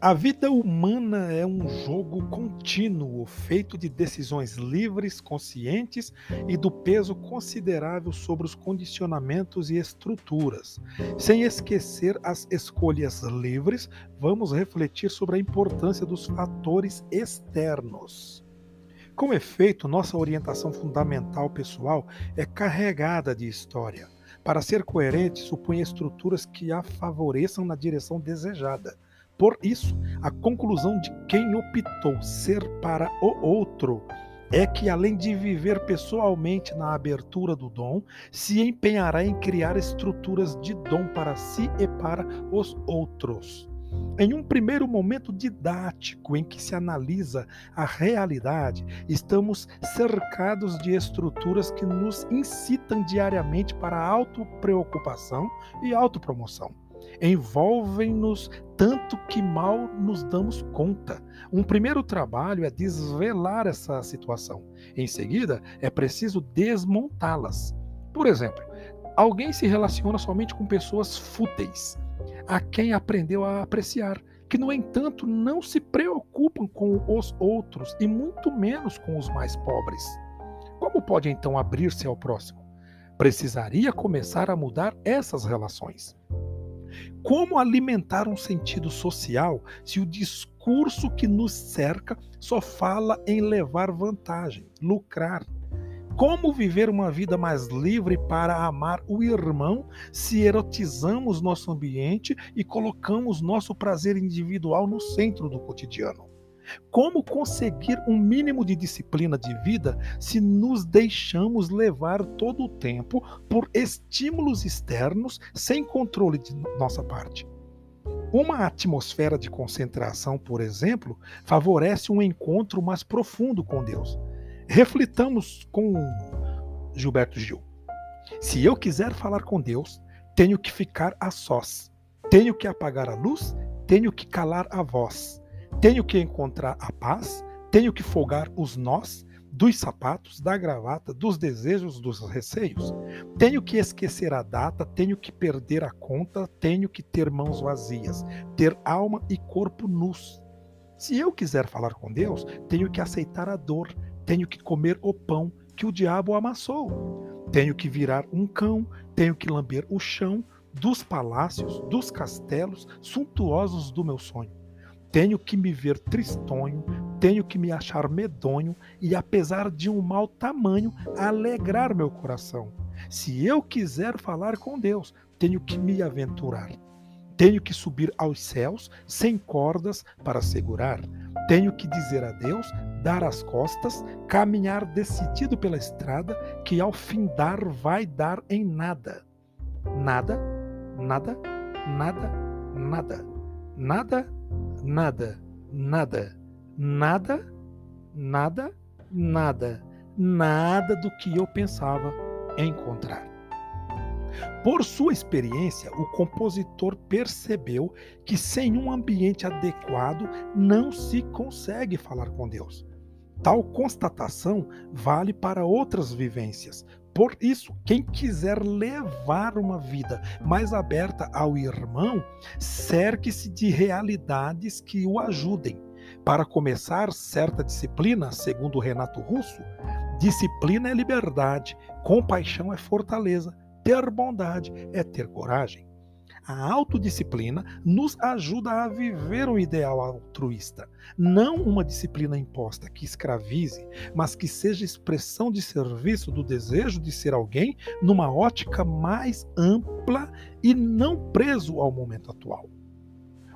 A vida humana é um jogo contínuo, feito de decisões livres, conscientes e do peso considerável sobre os condicionamentos e estruturas. Sem esquecer as escolhas livres, vamos refletir sobre a importância dos fatores externos. Com efeito, nossa orientação fundamental pessoal é carregada de história. Para ser coerente, supõe estruturas que a favoreçam na direção desejada por isso, a conclusão de quem optou ser para o outro é que, além de viver pessoalmente na abertura do dom, se empenhará em criar estruturas de dom para si e para os outros. Em um primeiro momento didático em que se analisa a realidade, estamos cercados de estruturas que nos incitam diariamente para autopreocupação e autopromoção envolvem-nos tanto que mal nos damos conta. Um primeiro trabalho é desvelar essa situação. Em seguida, é preciso desmontá-las. Por exemplo, alguém se relaciona somente com pessoas fúteis, a quem aprendeu a apreciar, que, no entanto, não se preocupam com os outros e muito menos com os mais pobres. Como pode então abrir-se ao próximo? Precisaria começar a mudar essas relações. Como alimentar um sentido social se o discurso que nos cerca só fala em levar vantagem, lucrar? Como viver uma vida mais livre para amar o irmão se erotizamos nosso ambiente e colocamos nosso prazer individual no centro do cotidiano? Como conseguir um mínimo de disciplina de vida se nos deixamos levar todo o tempo por estímulos externos sem controle de nossa parte? Uma atmosfera de concentração, por exemplo, favorece um encontro mais profundo com Deus. Reflitamos com Gilberto Gil. Se eu quiser falar com Deus, tenho que ficar a sós. Tenho que apagar a luz, tenho que calar a voz. Tenho que encontrar a paz, tenho que folgar os nós dos sapatos, da gravata, dos desejos, dos receios. Tenho que esquecer a data, tenho que perder a conta, tenho que ter mãos vazias, ter alma e corpo nus. Se eu quiser falar com Deus, tenho que aceitar a dor, tenho que comer o pão que o diabo amassou. Tenho que virar um cão, tenho que lamber o chão dos palácios, dos castelos suntuosos do meu sonho. Tenho que me ver tristonho, tenho que me achar medonho e, apesar de um mau tamanho, alegrar meu coração. Se eu quiser falar com Deus, tenho que me aventurar. Tenho que subir aos céus sem cordas para segurar. Tenho que dizer a Deus, dar as costas, caminhar decidido pela estrada, que ao findar vai dar em nada. Nada, nada, nada, nada, nada, nada, nada, nada, nada, nada, nada do que eu pensava encontrar. Por sua experiência, o compositor percebeu que sem um ambiente adequado não se consegue falar com Deus. Tal constatação vale para outras vivências, por isso, quem quiser levar uma vida mais aberta ao irmão, cerque-se de realidades que o ajudem. Para começar, certa disciplina, segundo Renato Russo, disciplina é liberdade, compaixão é fortaleza, ter bondade é ter coragem. A autodisciplina nos ajuda a viver um ideal altruísta, não uma disciplina imposta que escravize, mas que seja expressão de serviço do desejo de ser alguém numa ótica mais ampla e não preso ao momento atual.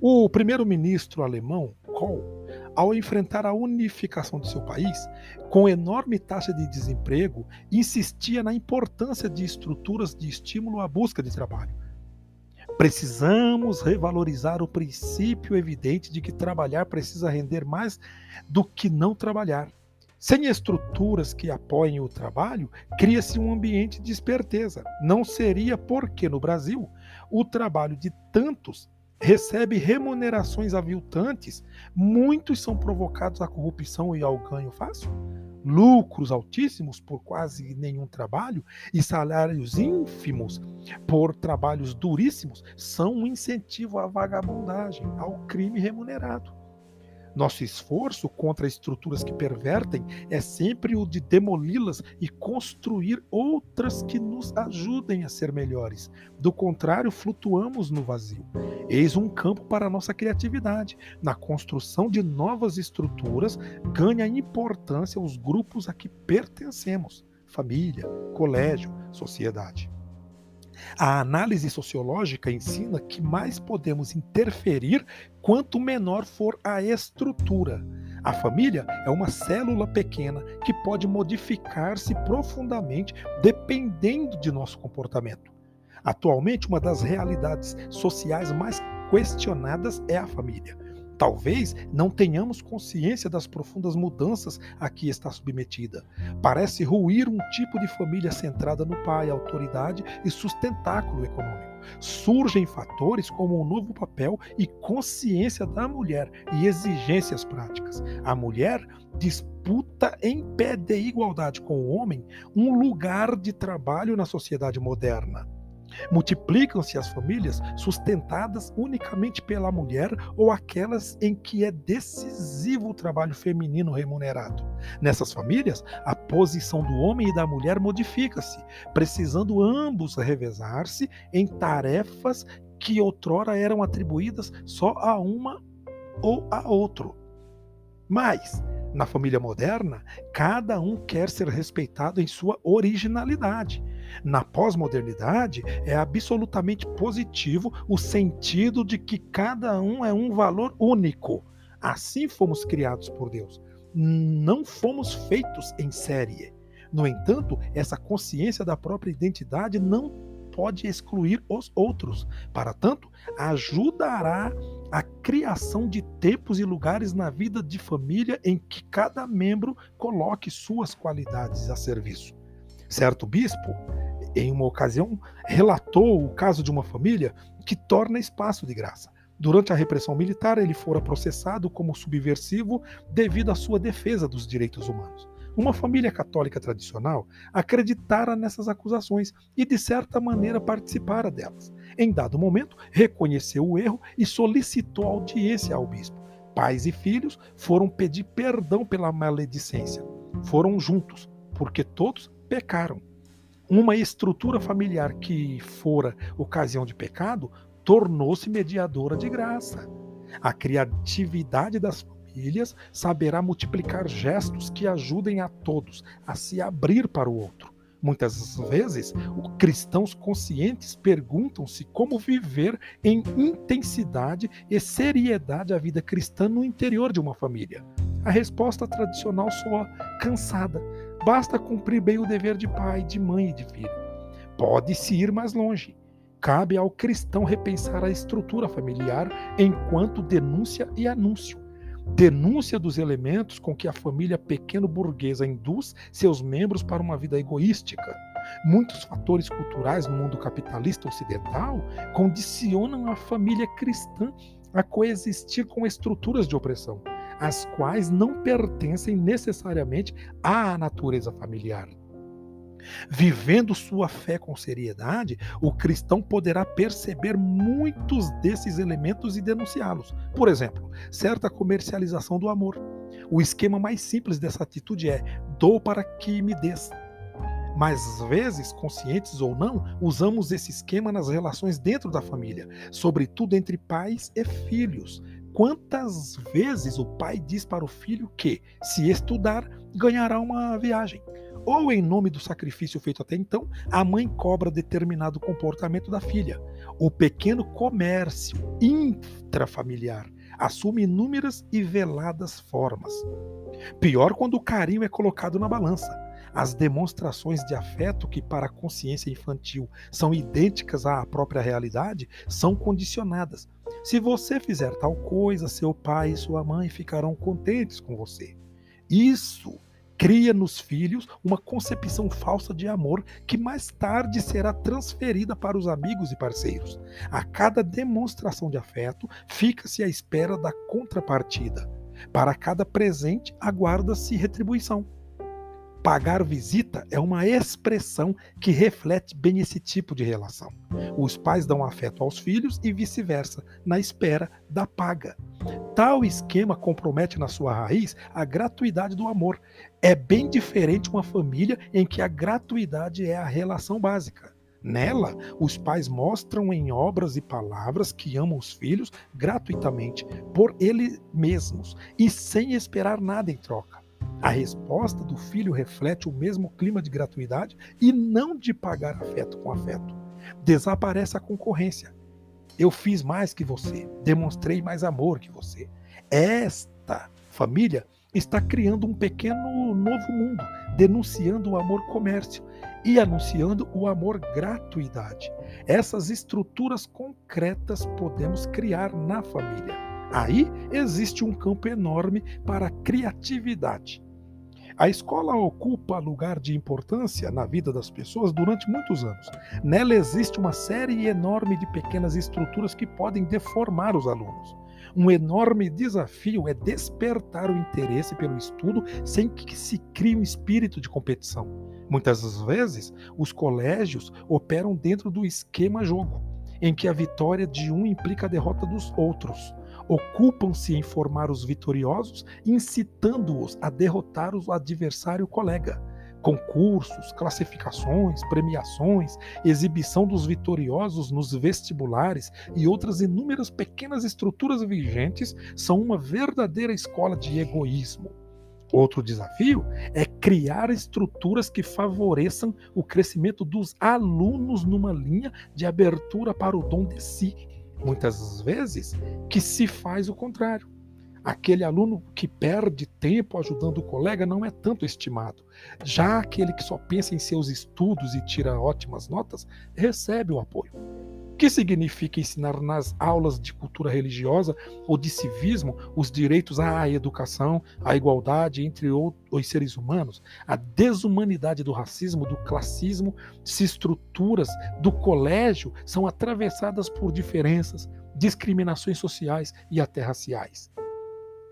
O primeiro-ministro alemão, Kohl, ao enfrentar a unificação de seu país, com enorme taxa de desemprego, insistia na importância de estruturas de estímulo à busca de trabalho Precisamos revalorizar o princípio evidente de que trabalhar precisa render mais do que não trabalhar. Sem estruturas que apoiem o trabalho, cria-se um ambiente de esperteza. Não seria porque no Brasil o trabalho de tantos recebe remunerações aviltantes, muitos são provocados à corrupção e ao ganho fácil? Lucros altíssimos por quase nenhum trabalho e salários ínfimos por trabalhos duríssimos são um incentivo à vagabundagem, ao crime remunerado. Nosso esforço contra estruturas que pervertem é sempre o de demoli-las e construir outras que nos ajudem a ser melhores. Do contrário, flutuamos no vazio. Eis um campo para a nossa criatividade. Na construção de novas estruturas, ganha importância os grupos a que pertencemos: família, colégio, sociedade. A análise sociológica ensina que mais podemos interferir quanto menor for a estrutura. A família é uma célula pequena que pode modificar-se profundamente dependendo de nosso comportamento. Atualmente, uma das realidades sociais mais questionadas é a família. Talvez não tenhamos consciência das profundas mudanças a que está submetida. Parece ruir um tipo de família centrada no pai, autoridade e sustentáculo econômico. Surgem fatores como um novo papel e consciência da mulher e exigências práticas. A mulher disputa em pé de igualdade com o homem um lugar de trabalho na sociedade moderna. Multiplicam-se as famílias sustentadas unicamente pela mulher ou aquelas em que é decisivo o trabalho feminino remunerado. Nessas famílias, a posição do homem e da mulher modifica-se, precisando ambos revezar-se em tarefas que outrora eram atribuídas só a uma ou a outro. Mas, na família moderna, cada um quer ser respeitado em sua originalidade na pós-modernidade, é absolutamente positivo o sentido de que cada um é um valor único. Assim fomos criados por Deus. Não fomos feitos em série. No entanto, essa consciência da própria identidade não pode excluir os outros. Para tanto, ajudará a criação de tempos e lugares na vida de família em que cada membro coloque suas qualidades a serviço. Certo bispo em uma ocasião, relatou o caso de uma família que torna espaço de graça. Durante a repressão militar, ele fora processado como subversivo devido à sua defesa dos direitos humanos. Uma família católica tradicional acreditara nessas acusações e, de certa maneira, participara delas. Em dado momento, reconheceu o erro e solicitou audiência ao bispo. Pais e filhos foram pedir perdão pela maledicência. Foram juntos, porque todos pecaram uma estrutura familiar que fora ocasião de pecado tornou-se mediadora de graça. A criatividade das famílias saberá multiplicar gestos que ajudem a todos a se abrir para o outro. Muitas vezes, cristãos conscientes perguntam-se como viver em intensidade e seriedade a vida cristã no interior de uma família. A resposta tradicional soa cansada, Basta cumprir bem o dever de pai, de mãe e de filho. Pode-se ir mais longe. Cabe ao cristão repensar a estrutura familiar enquanto denúncia e anúncio. Denúncia dos elementos com que a família pequeno-burguesa induz seus membros para uma vida egoística. Muitos fatores culturais no mundo capitalista ocidental condicionam a família cristã a coexistir com estruturas de opressão as quais não pertencem necessariamente à natureza familiar. Vivendo sua fé com seriedade, o cristão poderá perceber muitos desses elementos e denunciá-los. Por exemplo, certa comercialização do amor. O esquema mais simples dessa atitude é: dou para que me des. Mas às vezes, conscientes ou não, usamos esse esquema nas relações dentro da família, sobretudo entre pais e filhos, Quantas vezes o pai diz para o filho que, se estudar, ganhará uma viagem? Ou, em nome do sacrifício feito até então, a mãe cobra determinado comportamento da filha. O pequeno comércio intrafamiliar assume inúmeras e veladas formas. Pior quando o carinho é colocado na balança. As demonstrações de afeto, que para a consciência infantil são idênticas à própria realidade, são condicionadas, se você fizer tal coisa, seu pai e sua mãe ficarão contentes com você. Isso cria nos filhos uma concepção falsa de amor que mais tarde será transferida para os amigos e parceiros. A cada demonstração de afeto, fica-se à espera da contrapartida. Para cada presente, aguarda-se retribuição. Pagar visita é uma expressão que reflete bem esse tipo de relação. Os pais dão afeto aos filhos e vice-versa, na espera da paga. Tal esquema compromete na sua raiz a gratuidade do amor. É bem diferente uma família em que a gratuidade é a relação básica. Nela, os pais mostram em obras e palavras que amam os filhos gratuitamente, por eles mesmos e sem esperar nada em troca. A resposta do filho reflete o mesmo clima de gratuidade e não de pagar afeto com afeto. Desaparece a concorrência. Eu fiz mais que você, demonstrei mais amor que você. Esta família está criando um pequeno novo mundo, denunciando o amor comércio e anunciando o amor gratuidade. Essas estruturas concretas podemos criar na família. Aí existe um campo enorme para criatividade. A escola ocupa lugar de importância na vida das pessoas durante muitos anos. Nela existe uma série enorme de pequenas estruturas que podem deformar os alunos. Um enorme desafio é despertar o interesse pelo estudo sem que se crie um espírito de competição. Muitas vezes, os colégios operam dentro do esquema jogo, em que a vitória de um implica a derrota dos outros ocupam-se em formar os vitoriosos, incitando-os a derrotar o adversário colega. Concursos, classificações, premiações, exibição dos vitoriosos nos vestibulares e outras inúmeras pequenas estruturas vigentes são uma verdadeira escola de egoísmo. Outro desafio é criar estruturas que favoreçam o crescimento dos alunos numa linha de abertura para o dom de si, muitas vezes, que se faz o contrário. Aquele aluno que perde tempo ajudando o colega não é tanto estimado. Já aquele que só pensa em seus estudos e tira ótimas notas, recebe o apoio que significa ensinar nas aulas de cultura religiosa ou de civismo os direitos à educação, à igualdade entre os seres humanos, a desumanidade do racismo, do classismo, se estruturas do colégio são atravessadas por diferenças, discriminações sociais e até raciais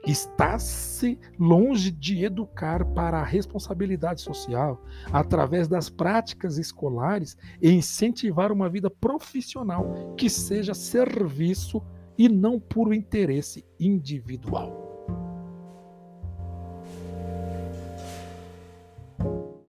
está-se longe de educar para a responsabilidade social através das práticas escolares e incentivar uma vida profissional que seja serviço e não puro interesse individual.